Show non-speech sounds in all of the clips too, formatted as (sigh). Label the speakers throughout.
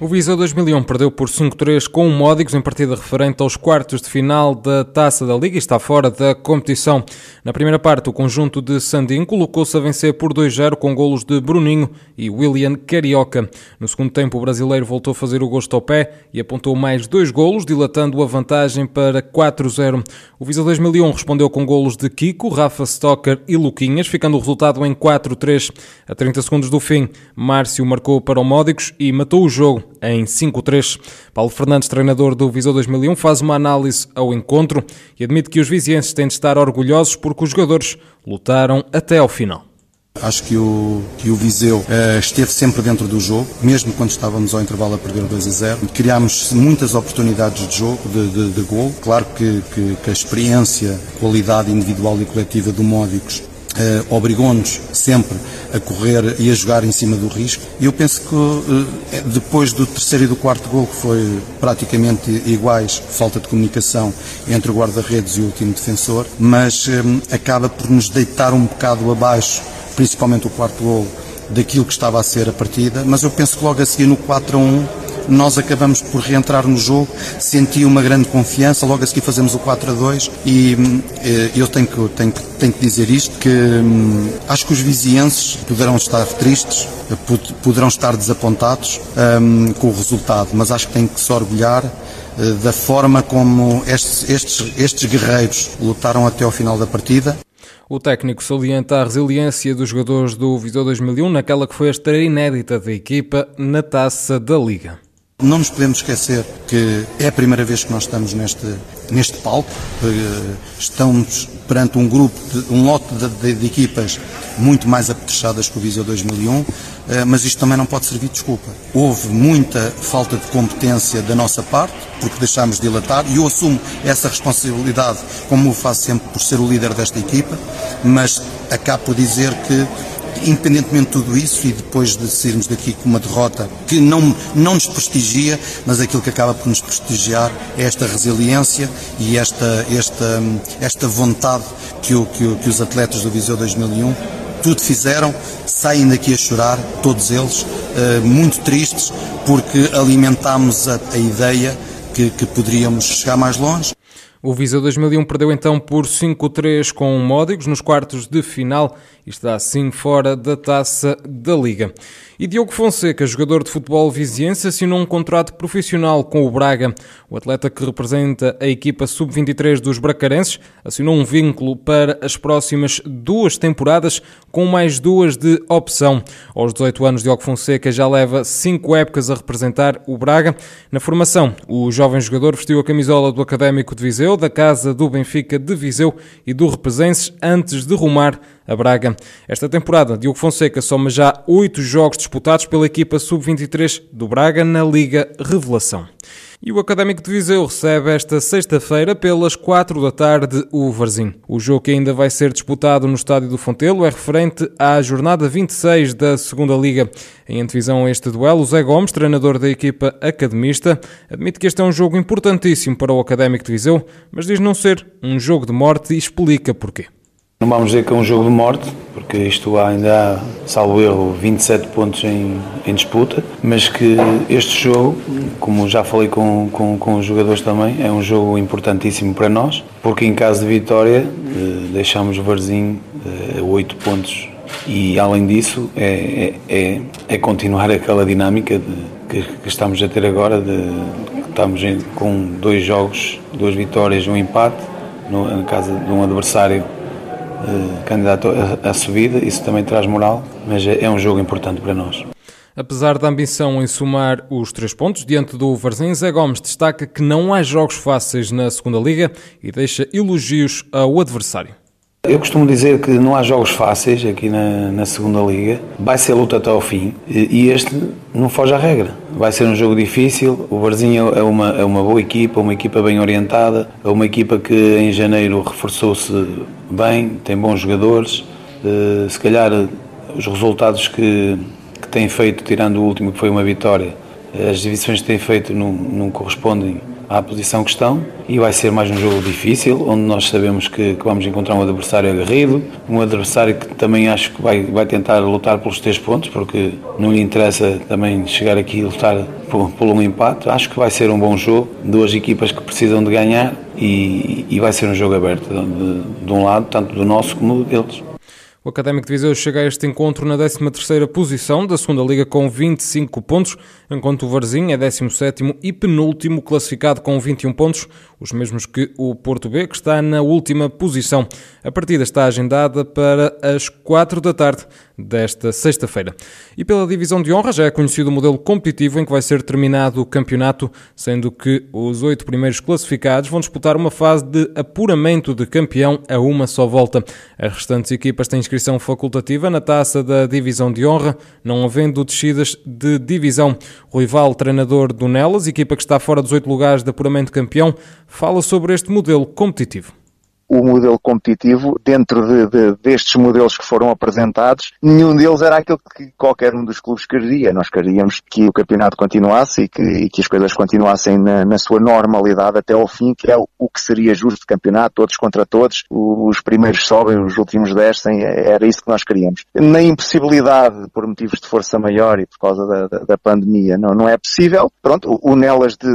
Speaker 1: O Viseu 2001 perdeu por 5-3 com o Módicos em partida referente aos quartos de final da Taça da Liga e está fora da competição. Na primeira parte, o conjunto de Sandim colocou-se a vencer por 2-0 com golos de Bruninho e William Carioca. No segundo tempo, o brasileiro voltou a fazer o gosto ao pé e apontou mais dois golos, dilatando a vantagem para 4-0. O Viseu 2001 respondeu com golos de Kiko, Rafa Stocker e Luquinhas, ficando o resultado em 4-3. A 30 segundos do fim, Márcio marcou para o Módicos e matou o jogo em 5-3. Paulo Fernandes, treinador do Viseu 2001, faz uma análise ao encontro e admite que os vizienses têm de estar orgulhosos porque os jogadores lutaram até ao final.
Speaker 2: Acho que o, que o Viseu uh, esteve sempre dentro do jogo, mesmo quando estávamos ao intervalo a perder 2 a 0. Criámos muitas oportunidades de jogo, de, de, de gol. Claro que, que, que, a experiência, qualidade individual e coletiva do Módicos Uh, obrigou-nos sempre a correr e a jogar em cima do risco. E eu penso que uh, depois do terceiro e do quarto gol, que foi praticamente iguais, falta de comunicação entre o guarda-redes e o último defensor, mas um, acaba por nos deitar um bocado abaixo, principalmente o quarto gol, daquilo que estava a ser a partida. Mas eu penso que logo a seguir no 4 a 1 nós acabamos por reentrar no jogo, senti uma grande confiança, logo a seguir fazemos o 4 a 2 e eh, eu tenho que, tenho, tenho que dizer isto, que hum, acho que os vizienses poderão estar tristes, poderão estar desapontados um, com o resultado, mas acho que têm que se orgulhar eh, da forma como estes, estes, estes guerreiros lutaram até ao final da partida.
Speaker 1: O técnico salienta a resiliência dos jogadores do Viseu 2001 naquela que foi a estreia inédita da equipa na taça da Liga.
Speaker 2: Não nos podemos esquecer que é a primeira vez que nós estamos neste, neste palco. Eh, estamos perante um grupo, de, um lote de, de, equipas muito mais apetrechadas que o Viseu 2001, eh, mas isto também não pode servir de desculpa. Houve muita falta de competência da nossa parte, porque deixámos de dilatar, e eu assumo essa responsabilidade, como o faço sempre por ser o líder desta equipa, mas acabo por dizer que independentemente de tudo isso e depois de sairmos daqui com uma derrota que não, não nos prestigia, mas aquilo que acaba por nos prestigiar é esta resiliência e esta, esta, esta vontade que, o, que, o, que os atletas do Viseu 2001 tudo fizeram, saem daqui a chorar, todos eles, eh, muito tristes, porque alimentámos a, a ideia que, que poderíamos chegar mais longe.
Speaker 1: O Viseu 2001 perdeu então por 5-3 com Módigos nos quartos de final e está assim fora da taça da Liga. E Diogo Fonseca, jogador de futebol viziense, assinou um contrato profissional com o Braga. O atleta que representa a equipa sub-23 dos bracarenses assinou um vínculo para as próximas duas temporadas, com mais duas de opção. Aos 18 anos, Diogo Fonseca já leva cinco épocas a representar o Braga. Na formação, o jovem jogador vestiu a camisola do Académico de Viseu, da Casa do Benfica de Viseu e do Represenses antes de rumar a Braga. Esta temporada, Diogo Fonseca soma já oito jogos disputados pela equipa sub-23 do Braga na Liga Revelação. E o Académico de Viseu recebe esta sexta-feira pelas 4 da tarde o Varzim. O jogo que ainda vai ser disputado no Estádio do Fontelo é referente à jornada 26 da Segunda Liga. Em antevisão a este duelo, Zé Gomes, treinador da equipa academista, admite que este é um jogo importantíssimo para o Académico de Viseu, mas diz não ser um jogo de morte e explica porquê.
Speaker 3: Não vamos dizer que é um jogo de morte, porque isto ainda há, salvo erro, 27 pontos em, em disputa, mas que este jogo, como já falei com, com, com os jogadores também, é um jogo importantíssimo para nós, porque em caso de vitória eh, deixamos o Varzim a 8 pontos. E além disso é, é, é, é continuar (laughs) aquela dinâmica de, que, que, estamos a ter agora, de, estamos em, com dois jogos, duas vitórias um empate, no, na casa de um adversário eh, candidato à subida, isso também traz moral, mas é, é um jogo importante para nós.
Speaker 1: Apesar da ambição em somar os três pontos diante do Varzim, Zé Gomes destaca que não há jogos fáceis na segunda Liga e deixa elogios ao adversário.
Speaker 3: Eu costumo dizer que não há jogos fáceis aqui na, na segunda liga. Vai ser luta até ao fim e este não foge à regra. Vai ser um jogo difícil. O Barzinho é uma, é uma boa equipa, uma equipa bem orientada, é uma equipa que em janeiro reforçou-se bem, tem bons jogadores. Eh, se calhar os resultados que, que tem feito, tirando o último que foi uma vitória, as exibições que tem feito não, não correspondem à posição que estão e vai ser mais um jogo difícil, onde nós sabemos que, que, vamos encontrar um adversário aguerrido, um adversário que também acho que vai, vai tentar lutar pelos três pontos, porque não lhe interessa também chegar aqui e lutar por, por um empate. Acho que vai ser um bom jogo, duas equipas que precisam de ganhar e, e vai ser um jogo aberto de, de um lado, tanto do nosso como deles.
Speaker 1: O Académico de Viseu chega a este encontro na 13ª posição da segunda Liga com 25 pontos, enquanto o Varzim é 17º e penúltimo classificado com 21 pontos, os mesmos que o Porto B, que está na última posição. A partida está agendada para as 4 da tarde desta sexta-feira. E pela divisão de honra já é conhecido o modelo competitivo em que vai ser terminado o campeonato, sendo que os oito primeiros classificados vão disputar uma fase de apuramento de campeão a uma só volta. As restantes equipas têm inscrição facultativa na taça da divisão de honra, não havendo descidas de divisão. O rival treinador do Nelas, equipa que está fora dos oito lugares de apuramento campeão, fala sobre este modelo competitivo
Speaker 4: o modelo competitivo dentro de, de, destes modelos que foram apresentados, nenhum deles era aquilo que qualquer um dos clubes queria. Nós queríamos que o campeonato continuasse e que, e que as coisas continuassem na, na, sua normalidade até ao fim, que é o, o, que seria justo de campeonato, todos contra todos, os primeiros sobem, os últimos descem, é, era isso que nós queríamos. Na impossibilidade, por motivos de força maior e por causa da, da, da pandemia, não, não é possível. Pronto, o, Nelas de,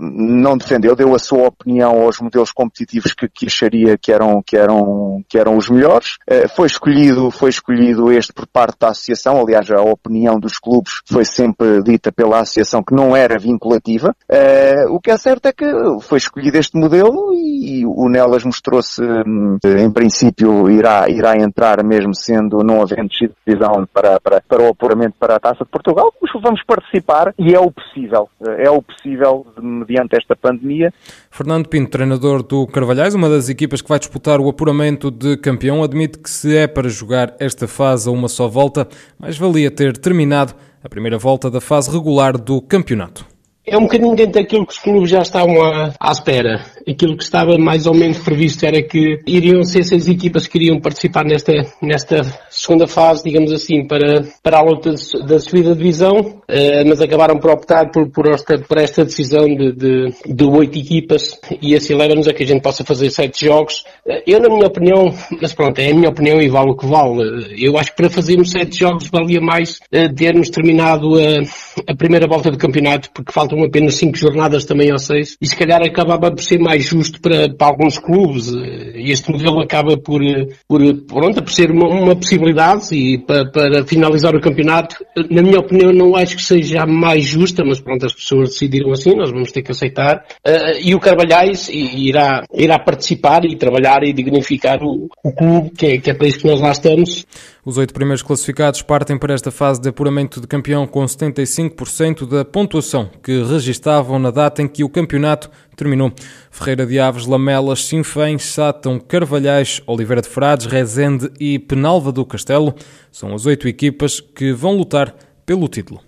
Speaker 4: não defendeu, deu a sua opinião aos modelos competitivos que, que acharia que eram, que eram, que eram os melhores. Uh, foi escolhido, foi escolhido este por parte da associação, aliás a opinião dos clubes foi sempre dita pela associação que não era vinculativa. Uh, o que é certo é que foi escolhido este modelo e o Nelas mostrou-se, hum, em princípio, irá, irá entrar mesmo sendo não havendo decisão para, para, para o apuramento para a Taça de Portugal. Vamos participar e é o possível. É o possível mediante esta pandemia.
Speaker 1: Fernando Pinto, treinador do Carvalhais, uma das equipas que vai disputar o apuramento de campeão, admite que se é para jogar esta fase a uma só volta, mais valia ter terminado a primeira volta da fase regular do campeonato.
Speaker 5: É um bocadinho dentro daquilo que os clubes já estavam à, à, espera. Aquilo que estava mais ou menos previsto era que iriam ser seis equipas que iriam participar nesta, nesta segunda fase, digamos assim, para, para a luta da subida de divisão, eh, mas acabaram por optar por, por, esta, por esta decisão de, de, de oito equipas e assim leva-nos a que a gente possa fazer sete jogos. Eh, eu, na minha opinião, mas pronto, é a minha opinião e vale o que vale. Eh, eu acho que para fazermos sete jogos valia mais termos terminado a, a primeira volta do campeonato, porque falta faltam apenas cinco jornadas também ou seis, e se calhar acabava por ser mais justo para, para alguns clubes. Este modelo acaba por, por, pronto, por ser uma, uma possibilidade e para, para, finalizar o campeonato, na minha opinião, não acho que seja mais justa, mas pronto, as pessoas decidiram assim, nós vamos ter que aceitar. Uh, e o Carvalhais irá, irá participar e trabalhar e dignificar o, o clube, que é, que é para isso que nós lá estamos.
Speaker 1: Os oito primeiros classificados partem para esta fase de apuramento de campeão com 75% da pontuação que registavam na data em que o campeonato terminou. Ferreira de Aves, Lamelas, Sinfãs, Sátão, Carvalhais, Oliveira de Frades, Rezende e Penalva do Castelo são as oito equipas que vão lutar pelo título.